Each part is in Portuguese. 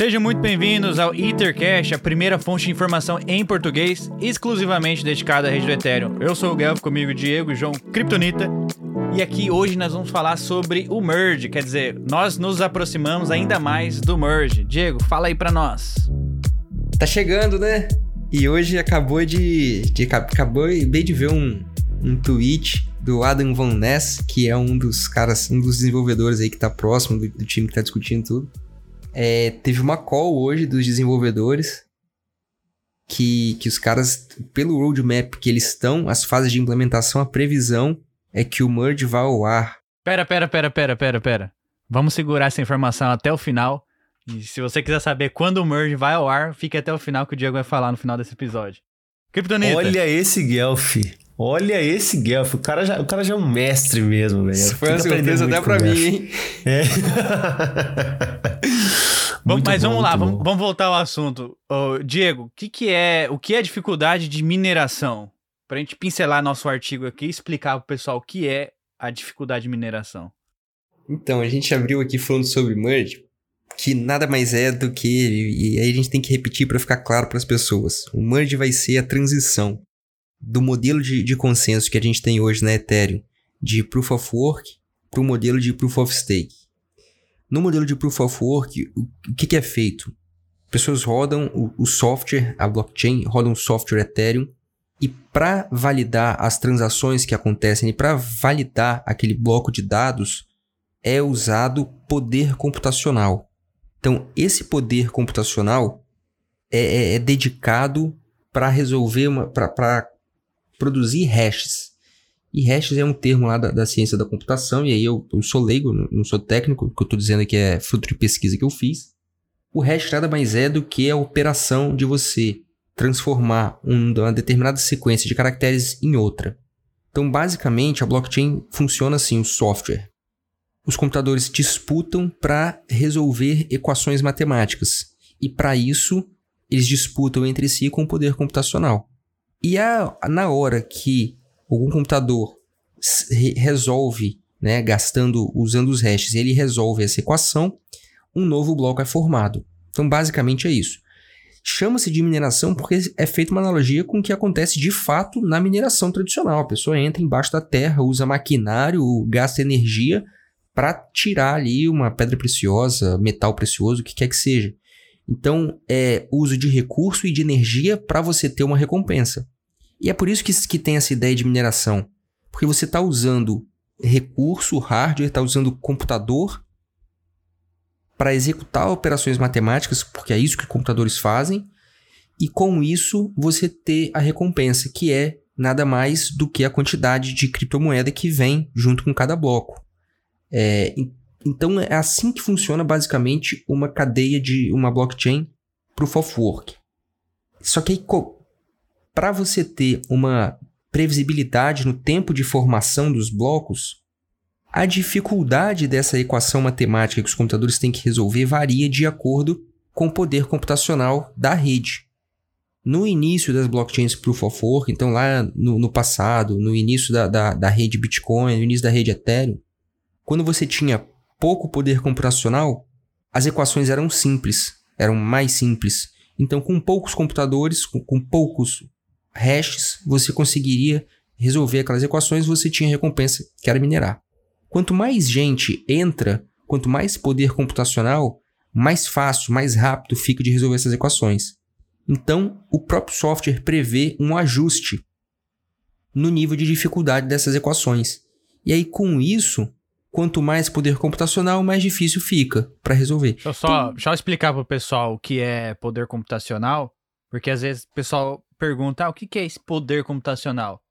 Sejam muito bem-vindos ao Ethercast, a primeira fonte de informação em português exclusivamente dedicada à rede do Ethereum. Eu sou o Guelph, comigo Diego e João Kryptonita. E aqui hoje nós vamos falar sobre o merge, quer dizer, nós nos aproximamos ainda mais do merge. Diego, fala aí para nós. Tá chegando, né? E hoje acabou de, de acabou bem de ver um, um tweet do Adam Van Ness, que é um dos caras, um dos desenvolvedores aí que tá próximo do, do time que tá discutindo tudo. É, teve uma call hoje dos desenvolvedores que, que os caras, pelo roadmap que eles estão, as fases de implementação, a previsão é que o merge vá ao ar. Pera, pera, pera, pera, pera, pera. Vamos segurar essa informação até o final. E se você quiser saber quando o merge vai ao ar, fique até o final que o Diego vai falar no final desse episódio. Kryptonita. Olha esse Guelph. Olha esse Guelph. O cara já, o cara já é um mestre mesmo, velho. Isso foi uma surpresa até pra mim, hein? É. Mas bom, vamos lá, vamos, vamos, voltar ao assunto. Diego, o que, que é o que é dificuldade de mineração? Para a gente pincelar nosso artigo aqui e explicar para o pessoal o que é a dificuldade de mineração. Então, a gente abriu aqui falando sobre merge, que nada mais é do que, e aí a gente tem que repetir para ficar claro para as pessoas. O merge vai ser a transição do modelo de, de consenso que a gente tem hoje na Ethereum, de Proof of Work, para o modelo de Proof of Stake. No modelo de Proof of Work, o que, que é feito? Pessoas rodam o, o software, a blockchain, rodam o software Ethereum, e para validar as transações que acontecem e para validar aquele bloco de dados, é usado poder computacional. Então, esse poder computacional é, é, é dedicado para resolver, para produzir hashes. E hashes é um termo lá da, da ciência da computação, e aí eu, eu sou leigo, não sou técnico, o que eu estou dizendo aqui é fruto de pesquisa que eu fiz. O hash nada mais é do que a operação de você transformar uma determinada sequência de caracteres em outra. Então, basicamente, a blockchain funciona assim, o software. Os computadores disputam para resolver equações matemáticas. E para isso, eles disputam entre si com o poder computacional. E a, na hora que algum computador resolve, né, gastando, usando os hashes, ele resolve essa equação, um novo bloco é formado. Então, basicamente é isso. Chama-se de mineração porque é feita uma analogia com o que acontece de fato na mineração tradicional. A pessoa entra embaixo da terra, usa maquinário, gasta energia para tirar ali uma pedra preciosa, metal precioso, o que quer que seja. Então, é uso de recurso e de energia para você ter uma recompensa. E é por isso que, que tem essa ideia de mineração. Porque você está usando recurso, hardware, está usando computador para executar operações matemáticas, porque é isso que computadores fazem, e com isso você ter a recompensa, que é nada mais do que a quantidade de criptomoeda que vem junto com cada bloco. É, então é assim que funciona basicamente uma cadeia de uma blockchain proof of work. Só que para você ter uma previsibilidade no tempo de formação dos blocos, a dificuldade dessa equação matemática que os computadores têm que resolver varia de acordo com o poder computacional da rede. No início das blockchains Proof of Work, então lá no, no passado, no início da, da, da rede Bitcoin, no início da rede Ethereum, quando você tinha pouco poder computacional, as equações eram simples, eram mais simples. Então, com poucos computadores, com, com poucos hashes, você conseguiria resolver aquelas equações, você tinha recompensa, que era minerar. Quanto mais gente entra, quanto mais poder computacional, mais fácil, mais rápido fica de resolver essas equações. Então, o próprio software prevê um ajuste no nível de dificuldade dessas equações. E aí, com isso, quanto mais poder computacional, mais difícil fica para resolver. Deixa eu só, então, deixa eu explicar para o pessoal o que é poder computacional, porque às vezes o pessoal pergunta: ah, o que é esse poder computacional?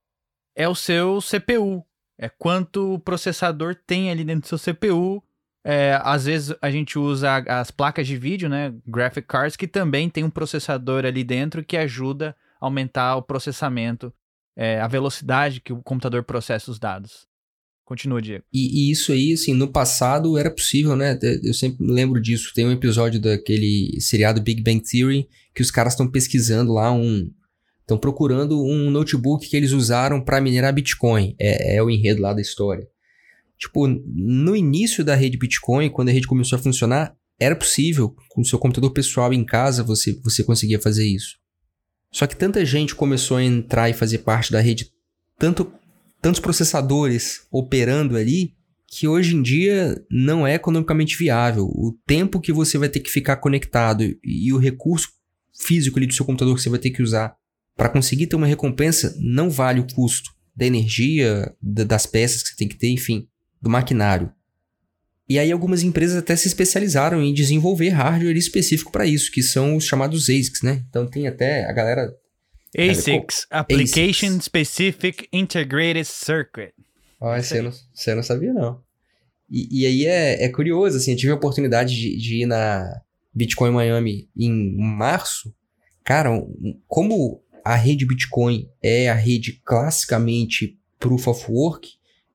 É o seu CPU, é quanto o processador tem ali dentro do seu CPU. É, às vezes a gente usa as placas de vídeo, né? Graphic cards, que também tem um processador ali dentro que ajuda a aumentar o processamento, é, a velocidade que o computador processa os dados. Continua, Diego. E, e, isso aí, assim, no passado era possível, né? Eu sempre lembro disso. Tem um episódio daquele seriado Big Bang Theory que os caras estão pesquisando lá um, Estão procurando um notebook que eles usaram para minerar Bitcoin. É, é o enredo lá da história. Tipo, no início da rede Bitcoin, quando a rede começou a funcionar, era possível, com o seu computador pessoal em casa, você, você conseguia fazer isso. Só que tanta gente começou a entrar e fazer parte da rede, tanto, tantos processadores operando ali, que hoje em dia não é economicamente viável. O tempo que você vai ter que ficar conectado e o recurso físico ali do seu computador que você vai ter que usar para conseguir ter uma recompensa não vale o custo da energia, das peças que você tem que ter, enfim, do maquinário. E aí algumas empresas até se especializaram em desenvolver hardware específico para isso, que são os chamados ASICs, né? Então tem até a galera ASICs, Application ASICs. Specific Integrated Circuit. Ah, você não, você não sabia não. E, e aí é, é, curioso, assim, eu tive a oportunidade de, de ir na Bitcoin Miami em março. Cara, como a rede Bitcoin é a rede classicamente Proof of Work,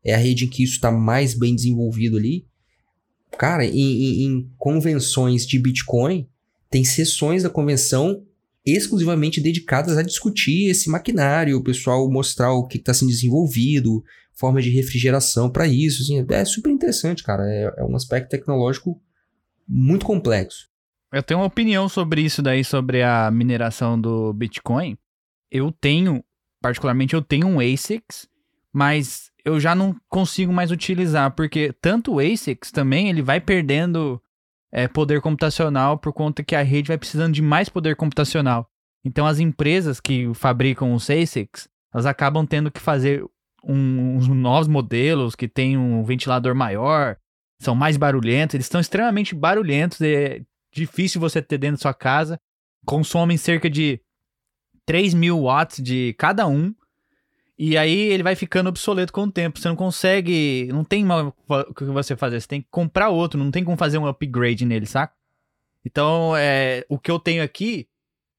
é a rede em que isso está mais bem desenvolvido ali, Cara, em, em, em convenções de Bitcoin, tem sessões da convenção exclusivamente dedicadas a discutir esse maquinário, o pessoal mostrar o que está sendo desenvolvido, forma de refrigeração para isso. Assim, é super interessante, cara. É, é, um aspecto tecnológico muito complexo. Eu tenho uma opinião sobre isso daí, sobre a mineração do Bitcoin. Eu tenho, particularmente, eu tenho um ASICS, mas eu já não consigo mais utilizar, porque tanto o ASICs também, ele vai perdendo é, poder computacional por conta que a rede vai precisando de mais poder computacional. Então as empresas que fabricam os ASICs, elas acabam tendo que fazer um, uns novos modelos que tem um ventilador maior, são mais barulhentos, eles estão extremamente barulhentos, é difícil você ter dentro da sua casa, consomem cerca de 3 mil watts de cada um, e aí ele vai ficando obsoleto com o tempo. Você não consegue. Não tem o que você fazer. Você tem que comprar outro. Não tem como fazer um upgrade nele, saca? Então, é, o que eu tenho aqui,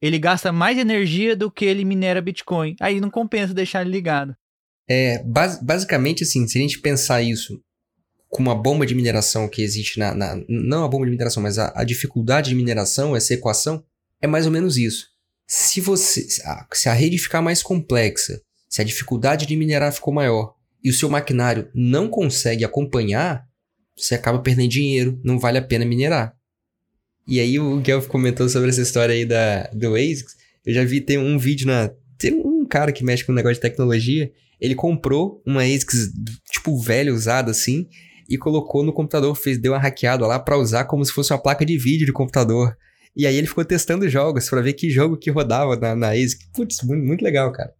ele gasta mais energia do que ele minera Bitcoin. Aí não compensa deixar ele ligado. É, bas basicamente assim, se a gente pensar isso com uma bomba de mineração que existe na. na não a bomba de mineração, mas a, a dificuldade de mineração, essa equação, é mais ou menos isso. Se você. Se a rede ficar mais complexa se a dificuldade de minerar ficou maior e o seu maquinário não consegue acompanhar, você acaba perdendo dinheiro, não vale a pena minerar. E aí o Guelph comentou sobre essa história aí da, do ASICS. Eu já vi, tem um vídeo na... Tem um cara que mexe com um negócio de tecnologia, ele comprou uma ASICS, tipo, velha, usada assim, e colocou no computador, fez, deu uma hackeada lá para usar como se fosse uma placa de vídeo de computador. E aí ele ficou testando jogos para ver que jogo que rodava na, na ASIC. Putz, muito, muito legal, cara.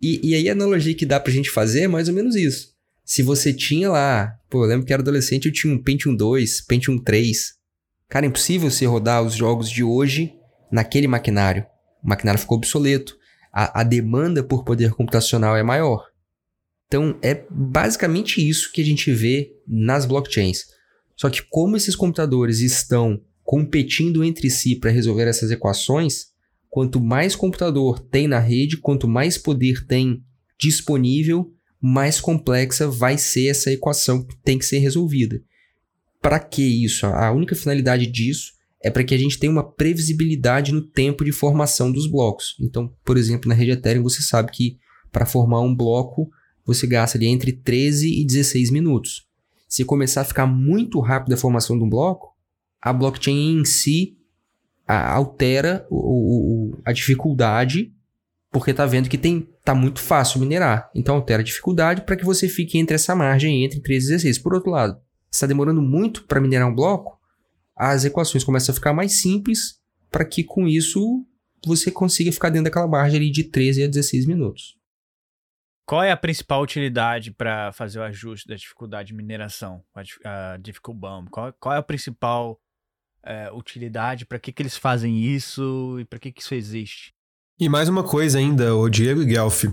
E, e aí a analogia que dá pra gente fazer é mais ou menos isso. Se você tinha lá, pô, eu lembro que era adolescente, eu tinha um Pentium 2, Pentium 3. Cara, é impossível você rodar os jogos de hoje naquele maquinário. O maquinário ficou obsoleto. A, a demanda por poder computacional é maior. Então, é basicamente isso que a gente vê nas blockchains. Só que como esses computadores estão competindo entre si para resolver essas equações, Quanto mais computador tem na rede, quanto mais poder tem disponível, mais complexa vai ser essa equação que tem que ser resolvida. Para que isso? A única finalidade disso é para que a gente tenha uma previsibilidade no tempo de formação dos blocos. Então, por exemplo, na rede Ethereum você sabe que para formar um bloco você gasta ali entre 13 e 16 minutos. Se começar a ficar muito rápido a formação de um bloco, a blockchain em si a, altera o, o, a dificuldade, porque tá vendo que tem tá muito fácil minerar. Então altera a dificuldade para que você fique entre essa margem entre 13 e 16. Por outro lado, está demorando muito para minerar um bloco, as equações começam a ficar mais simples para que com isso você consiga ficar dentro daquela margem ali de 13 a 16 minutos. Qual é a principal utilidade para fazer o ajuste da dificuldade de mineração, a, a? Qual, qual é a principal é, utilidade, para que, que eles fazem isso e para que, que isso existe. E mais uma coisa ainda, o Diego e Guelph.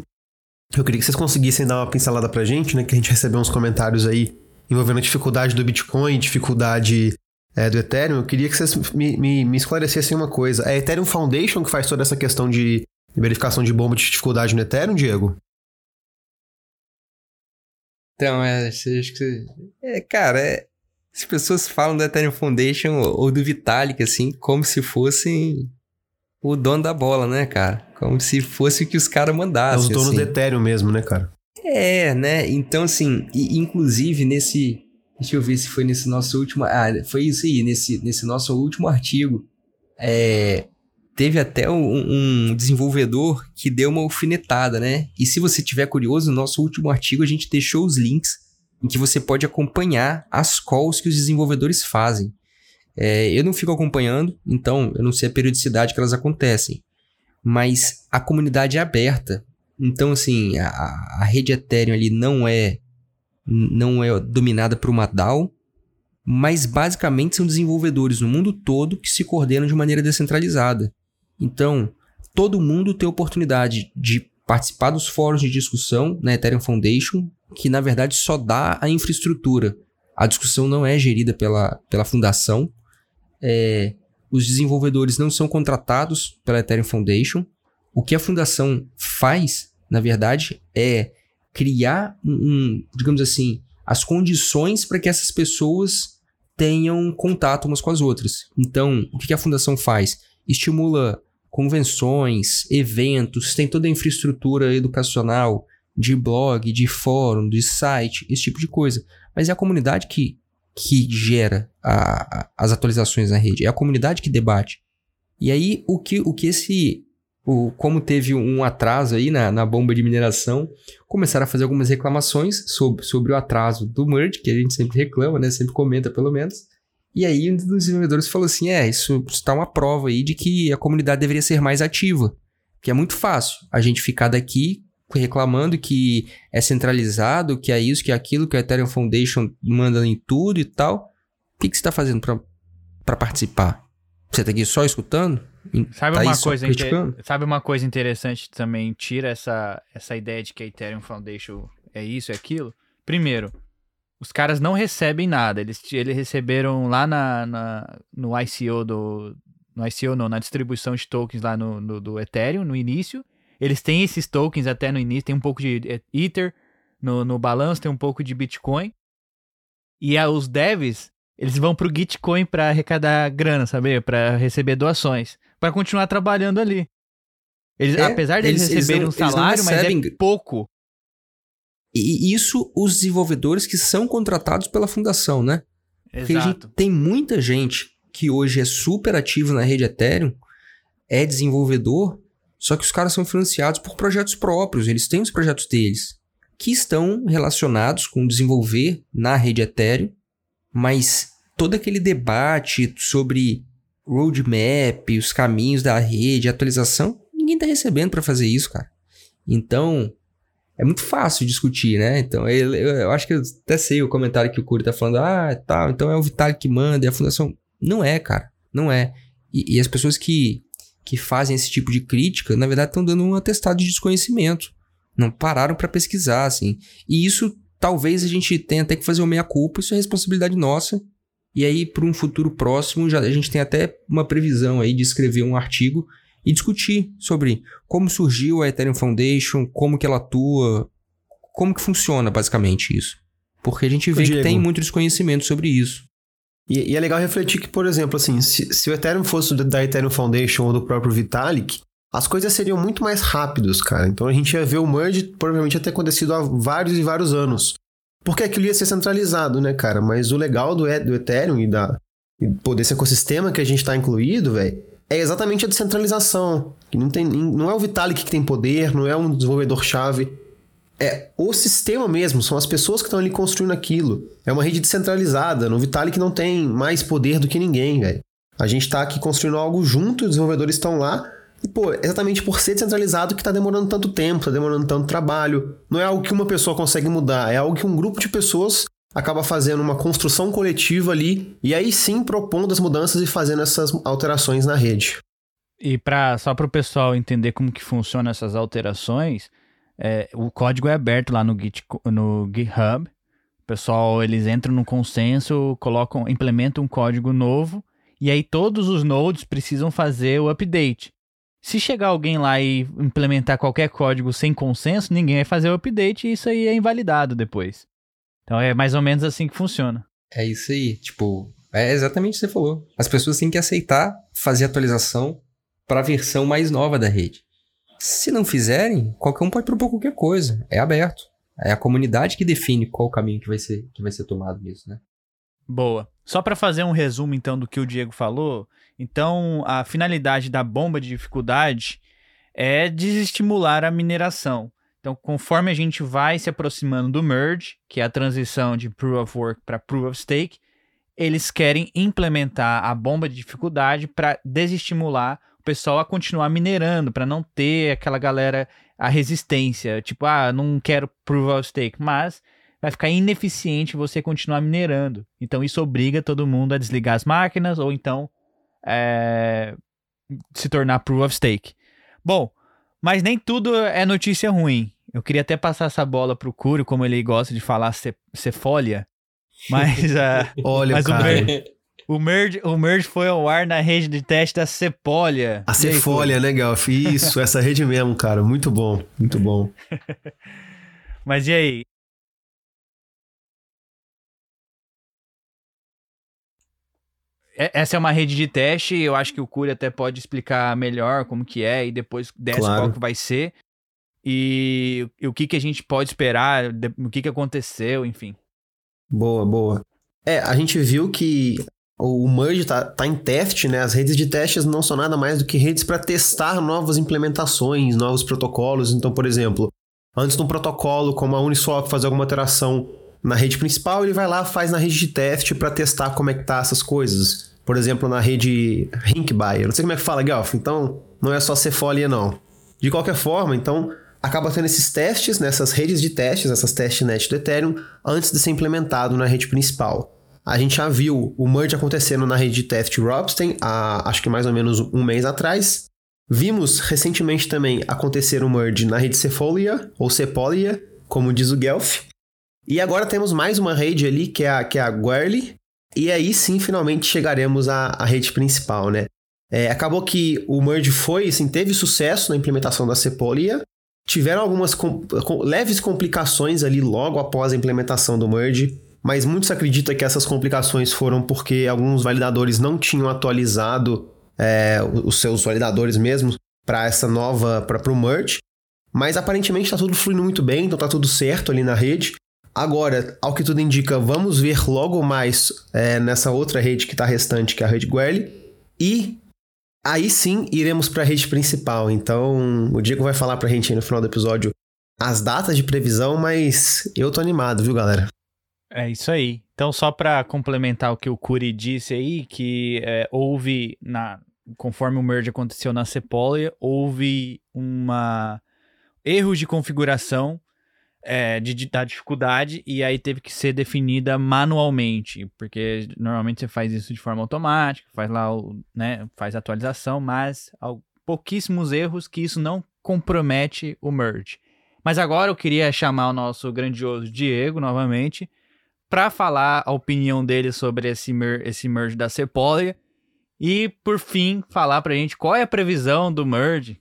Eu queria que vocês conseguissem dar uma pincelada pra gente, né? Que a gente recebeu uns comentários aí envolvendo a dificuldade do Bitcoin, dificuldade é, do Ethereum. Eu queria que vocês me, me, me esclarecessem uma coisa. É a Ethereum Foundation que faz toda essa questão de verificação de bomba de dificuldade no Ethereum, Diego? Então, é, acho que. É, cara, é, as pessoas falam do Ethereum Foundation ou do Vitalik, assim, como se fossem o dono da bola, né, cara? Como se fosse o que os caras mandassem. É os donos assim. do Ethereum mesmo, né, cara? É, né? Então, assim, e, inclusive nesse, Deixa eu ver se foi nesse nosso último. Ah, foi isso aí, nesse, nesse nosso último artigo. É, teve até um, um, desenvolvedor que deu uma alfinetada, né? E se você tiver curioso, no nosso último artigo a gente deixou os links em que você pode acompanhar as calls que os desenvolvedores fazem. É, eu não fico acompanhando, então eu não sei a periodicidade que elas acontecem. Mas a comunidade é aberta. Então, assim, a, a rede Ethereum ali não é, não é dominada por uma DAO, mas basicamente são desenvolvedores no mundo todo que se coordenam de maneira descentralizada. Então, todo mundo tem oportunidade de participar dos fóruns de discussão na Ethereum Foundation, que na verdade só dá a infraestrutura. A discussão não é gerida pela, pela fundação. É, os desenvolvedores não são contratados pela Ethereum Foundation. O que a fundação faz, na verdade, é criar um, um digamos assim, as condições para que essas pessoas tenham contato umas com as outras. Então, o que a fundação faz? Estimula convenções, eventos, tem toda a infraestrutura educacional de blog, de fórum, de site, esse tipo de coisa. Mas é a comunidade que, que gera a, a, as atualizações na rede, é a comunidade que debate. E aí, o que, o que esse. O, como teve um atraso aí na, na bomba de mineração, começaram a fazer algumas reclamações sobre, sobre o atraso do merge, que a gente sempre reclama, né? Sempre comenta, pelo menos. E aí um dos desenvolvedores falou assim: é, isso está uma prova aí de que a comunidade deveria ser mais ativa. Que é muito fácil a gente ficar daqui reclamando que é centralizado, que é isso, que é aquilo, que a Ethereum Foundation manda em tudo e tal. O que, que você está fazendo para participar? Você está aqui só escutando? Sabe, tá uma coisa sabe uma coisa interessante também? Tira essa, essa ideia de que a Ethereum Foundation é isso, é aquilo. Primeiro, os caras não recebem nada. Eles, eles receberam lá na, na, no ICO do. No ICO não, na distribuição de tokens lá no, no, do Ethereum, no início. Eles têm esses tokens até no início, tem um pouco de Ether no, no balanço, tem um pouco de Bitcoin. E a, os devs, eles vão pro Gitcoin para arrecadar grana, sabe? Para receber doações, para continuar trabalhando ali. Eles, é, apesar de eles, eles receberem não, um salário, recebem... mas é pouco e isso os desenvolvedores que são contratados pela fundação, né? Exato. Tem muita gente que hoje é super ativo na rede Ethereum, é desenvolvedor, só que os caras são financiados por projetos próprios, eles têm os projetos deles, que estão relacionados com desenvolver na rede Ethereum, mas todo aquele debate sobre roadmap, os caminhos da rede, atualização, ninguém está recebendo para fazer isso, cara. Então, é muito fácil discutir, né? Então, eu, eu, acho que eu até sei o comentário que o Curi tá falando, ah, tal, então é o Vitalik que manda, é a fundação. Não é, cara, não é. E, e as pessoas que, que fazem esse tipo de crítica, na verdade, estão dando um atestado de desconhecimento. Não pararam para pesquisar, assim. E isso, talvez a gente tenha até que fazer uma meia-culpa, isso é responsabilidade nossa. E aí, para um futuro próximo, já, a gente tem até uma previsão aí de escrever um artigo e discutir sobre como surgiu a Ethereum Foundation, como que ela atua, como que funciona basicamente isso. Porque a gente vê que tem muito desconhecimento sobre isso. E, e, é legal refletir que, por exemplo, assim, se, se o Ethereum fosse da Ethereum Foundation ou do próprio Vitalik, as coisas seriam muito mais rápidas, cara. Então a gente ia ver o merge provavelmente até acontecido há vários e vários anos. Porque aquilo ia ser centralizado, né, cara? Mas o legal do, do Ethereum e da, e, desse ecossistema que a gente está incluído, velho, é exatamente a descentralização. Que não, tem, não é o Vitalik que tem poder, não é um desenvolvedor-chave. É o sistema mesmo, são as pessoas que estão ali construindo aquilo. É uma rede descentralizada. No Vitalik não tem mais poder do que ninguém, velho. A gente está aqui construindo algo junto, os desenvolvedores estão lá. E, pô, exatamente por ser descentralizado que está demorando tanto tempo, está demorando tanto trabalho. Não é algo que uma pessoa consegue mudar, é algo que um grupo de pessoas acaba fazendo uma construção coletiva ali e aí sim propondo as mudanças e fazendo essas alterações na rede. E para só para o pessoal entender como que funcionam essas alterações, é, o código é aberto lá no, Git, no GitHub. O pessoal eles entram no consenso, colocam, implementam um código novo e aí todos os nodes precisam fazer o update. Se chegar alguém lá e implementar qualquer código sem consenso, ninguém vai fazer o update e isso aí é invalidado depois. Então é mais ou menos assim que funciona. É isso aí. Tipo, é exatamente o que você falou. As pessoas têm que aceitar fazer atualização para a versão mais nova da rede. Se não fizerem, qualquer um pode propor qualquer coisa. É aberto. É a comunidade que define qual o caminho que vai ser, que vai ser tomado nisso, né? Boa. Só para fazer um resumo então do que o Diego falou, então a finalidade da bomba de dificuldade é desestimular a mineração. Então, conforme a gente vai se aproximando do merge, que é a transição de proof of work para proof of stake, eles querem implementar a bomba de dificuldade para desestimular o pessoal a continuar minerando, para não ter aquela galera a resistência, tipo, ah, não quero proof of stake, mas vai ficar ineficiente você continuar minerando. Então isso obriga todo mundo a desligar as máquinas ou então é, se tornar proof of stake. Bom, mas nem tudo é notícia ruim. Eu queria até passar essa bola pro Curo, como ele gosta de falar cefólia. Mas, uh, Olha, mas o, merge, o, merge, o merge foi ao ar na rede de teste da Cepólia. A Cefolha, legal. Isso, essa rede mesmo, cara. Muito bom, muito bom. mas e aí? Essa é uma rede de teste, eu acho que o Curi até pode explicar melhor como que é e depois desce Claro. qual que vai ser. E, e o que, que a gente pode esperar, de- o que, que aconteceu, enfim. Boa, boa. É, a gente viu que o merge tá, tá em teste, né? As redes de testes não são nada mais do que redes para testar novas implementações, novos protocolos. Então, por exemplo, antes de um protocolo como a Uniswap fazer alguma alteração na rede principal, ele vai lá faz na rede de teste para testar como é que tá essas coisas. Por exemplo, na rede Rinkby. Eu não sei como é que fala, Gelf. Então, não é só Cefolia, não. De qualquer forma, então, acaba tendo esses testes nessas redes de testes, essas testnet do Ethereum, antes de ser implementado na rede principal. A gente já viu o merge acontecendo na rede de teste Robsten, há, acho que mais ou menos um mês atrás. Vimos recentemente também acontecer o merge na rede Cefolia, ou Cepolia, como diz o Guelph. E agora temos mais uma rede ali, que é a, que é a Guerli, e aí sim finalmente chegaremos à, à rede principal, né? É, acabou que o merge foi, assim, teve sucesso na implementação da Cepolia, tiveram algumas com- com- leves complicações ali logo após a implementação do merge, mas muitos acreditam que essas complicações foram porque alguns validadores não tinham atualizado é, os seus validadores mesmo para essa nova, para o merge. Mas aparentemente está tudo fluindo muito bem, então tá tudo certo ali na rede. Agora, ao que tudo indica, vamos ver logo mais é, nessa outra rede que está restante, que é a rede Guerli. E aí sim iremos para a rede principal. Então, o Diego vai falar pra gente aí no final do episódio as datas de previsão, mas eu tô animado, viu, galera? É isso aí. Então, só para complementar o que o Curi disse aí, que é, houve, na, conforme o merge aconteceu na Cepolia, houve uma erros de configuração é, de, de- da dificuldade e aí teve que ser definida manualmente, porque normalmente você faz isso de forma automática, faz lá o, né, faz a atualização, mas há pouquíssimos erros que isso não compromete o merge. Mas agora eu queria chamar o nosso grandioso Diego novamente para falar a opinião dele sobre esse, mer esse merge da Cepolia e, por fim, falar pra gente qual é a previsão do merge.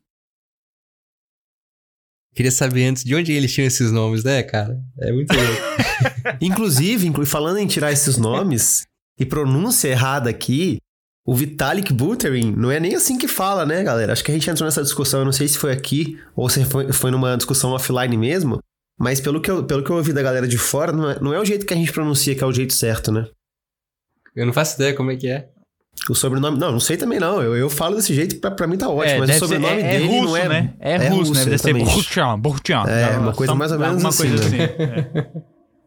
Queria saber antes de onde eles tinham esses nomes, né, cara? É muito louco. Inclusive, inclu- falando em tirar esses nomes e pronúncia errada aqui, o Vitalik Buterin não é nem assim que fala, né, galera? Acho que a gente entrou nessa discussão, eu não sei se foi aqui ou se foi, foi numa discussão offline mesmo, mas pelo que, eu, pelo que eu ouvi da galera de fora, não é, não é o jeito que a gente pronuncia que é o jeito certo, né? Eu não faço ideia como é que é. O sobrenome. Não, não sei também não. Eu, eu falo desse jeito, pra, pra mim tá ótimo, mas o deve ser- sobrenome é, é dele russo, não é. né? É, russo, né? Deve ser. Burchan, Burchan. É, uma coisa mais ou menos alguma assim, coisa né? é.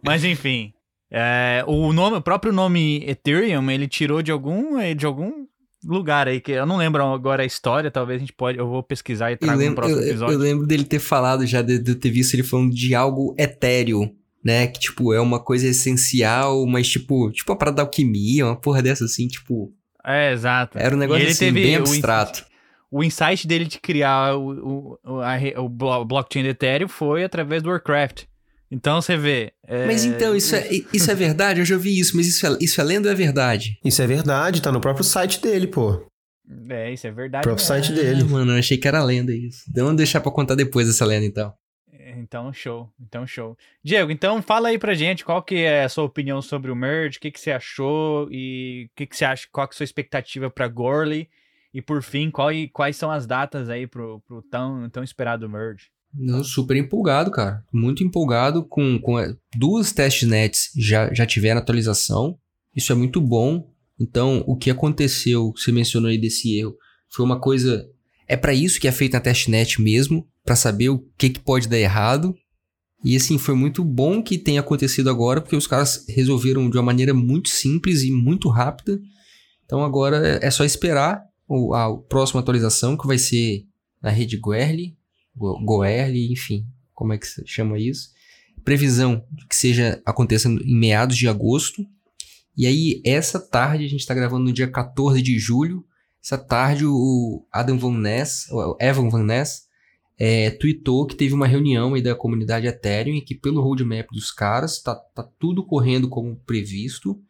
Mas enfim, é, o nome, o próprio nome Ethereum, ele tirou de algum, de algum lugar aí que eu não lembro agora a história. Talvez a gente pode, eu vou pesquisar e trago no próximo eu- eu- episódio. eu lembro dele ter falado já, de, de eu ter visto ele falando de algo etéreo, né? Que, tipo, é uma coisa essencial, mas, tipo, tipo a parada da alquimia, uma porra dessa, assim, tipo... É, exato. Era um negócio, ele assim, teve bem o abstrato. o insight dele de criar o, o, o, a o blo- blockchain do Ethereum foi através do Warcraft. Então você vê. é, Mas então, isso é, isso é verdade? Eu já ouvi isso, mas isso é, isso é lenda ou é verdade? Isso é verdade, tá no próprio site dele, pô. É, isso é verdade. próprio mesmo. site dele. Ah, mano, eu achei que era lenda isso. Então vamos deixar pra contar depois essa lenda, então. Então, show. Então, show. Diego, então fala aí pra gente qual que é a sua opinião sobre o merge, o que, que você achou e o que, que você acha, qual que é a sua expectativa pra Gorley e por fim, qual, quais são as datas aí pro, pro tão, tão esperado merge. Não, super empolgado, cara. Muito empolgado com, com duas testnets já, já tiveram atualização. Isso é muito bom. Então, o que aconteceu, você mencionou aí desse erro, foi uma coisa. É para isso que é feita a testnet mesmo, para saber o que, que pode dar errado. E assim, foi muito bom que tenha acontecido agora, porque os caras resolveram de uma maneira muito simples e muito rápida. Então agora é só esperar a próxima atualização, que vai ser na rede Guerli, Goerli, enfim, como é que se chama isso? Previsão que seja acontecendo em meados de agosto. E aí, essa tarde, a gente está gravando no dia 14 de julho. Essa tarde, o Adam Van Ness, o Evan Van Ness, é, tweetou que teve uma reunião aí da comunidade Ethereum e que pelo roadmap dos caras tá, tá tudo correndo como previsto.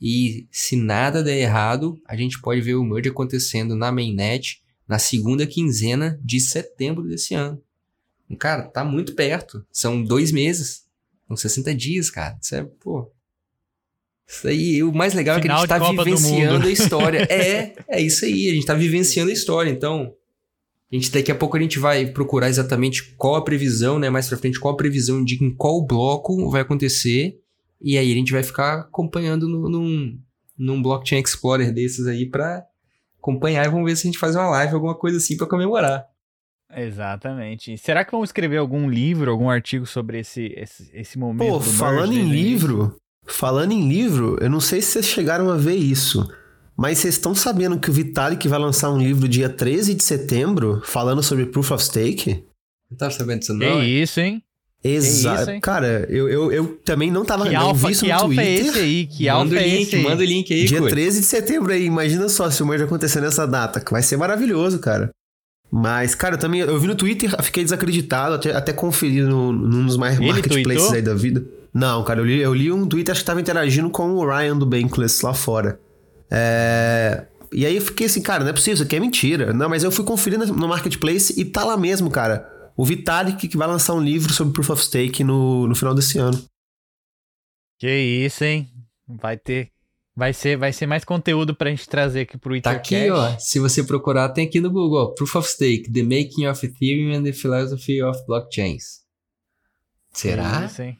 E se nada der errado, a gente pode ver o merge acontecendo na mainnet na segunda quinzena de setembro desse ano. Cara, tá muito perto. São dois meses. São 60 dias, cara. Isso é, pô. Isso aí, o mais legal Final é que a gente tá vivenciando a história. é, é isso aí. A gente tá vivenciando a história. Então, a gente daqui a pouco a gente vai procurar exatamente qual a previsão, né? Mais pra frente, qual a previsão de em qual bloco vai acontecer. E aí a gente vai ficar acompanhando no, num, num blockchain explorer desses aí pra acompanhar e vamos ver se a gente faz uma live, alguma coisa assim para comemorar. Exatamente. Será que vão escrever algum livro, algum artigo sobre esse, esse, esse momento? Pô, falando em livro, falando em livro, eu não sei se vocês chegaram a ver isso, mas vocês estão sabendo que o Vitalik vai lançar um livro dia 13 de setembro falando sobre Proof of Stake? Não tá sabendo disso não? É isso, hein? Exato. Cara, eu, eu, eu também não tava que não alfa, vi isso que no alfa Twitter. é esse aí? Que manda alfa o é link, esse aí? Manda o link aí, Dia Curi. 13 de setembro aí. Imagina só se o merge acontecer nessa data. Vai ser maravilhoso, cara. Mas, cara, eu também eu vi no Twitter, fiquei desacreditado, até, até conferi no, num dos mais marketplaces aí da vida. Não, cara, eu li, eu li um Twitter, acho que tava interagindo com o Ryan do Bankless lá fora. É... E aí eu fiquei assim, cara, não é possível, isso aqui é mentira. Não, mas eu fui conferir no marketplace e tá lá mesmo, cara. O Vitalik que vai lançar um livro sobre Proof of Stake no, no final desse ano. Que isso, hein? Vai ter. Vai ser, vai ser mais conteúdo pra gente trazer aqui pro Tá Ethercast. aqui, ó. Se você procurar, tem aqui no Google, ó, Proof of Stake, The Making of Ethereum and the Philosophy of Blockchains. Será? Que Isso, hein?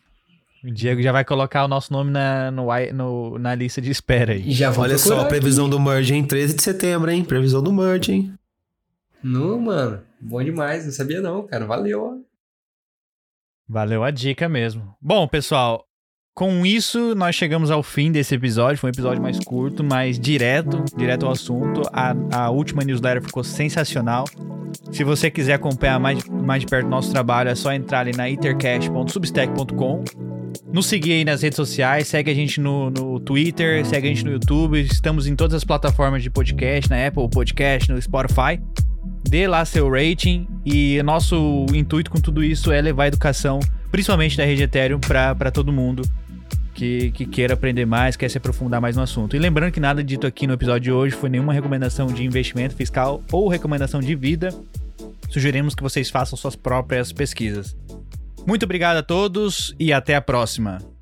O Diego já vai colocar o nosso nome na, no, no- na lista de espera aí. Já vou Olha só, a previsão aqui. do merge em 13 de setembro, hein? Previsão do merge, hein? Não, mano. Bom demais. Não sabia não, cara. Valeu. Valeu a dica mesmo. Bom, pessoal, com isso nós chegamos ao fim desse episódio. Foi um episódio mais curto, mais direto, direto ao assunto. A, a última newsletter ficou sensacional. Se você quiser acompanhar mais, mais de perto o nosso trabalho, é só entrar ali na ethercast.substack.com. Nos seguir aí nas redes sociais, segue a gente no, no Twitter, segue a gente no YouTube. Estamos em todas as plataformas de podcast, na Apple Podcast, no Spotify. Dê lá seu rating e nosso intuito com tudo isso é levar a educação, principalmente da rede Ethereum, para todo mundo que, que queira aprender mais, quer se aprofundar mais no assunto. E lembrando que nada dito aqui no episódio de hoje foi nenhuma recomendação de investimento fiscal ou recomendação de vida. Sugerimos que vocês façam suas próprias pesquisas. Muito obrigado a todos e até a próxima.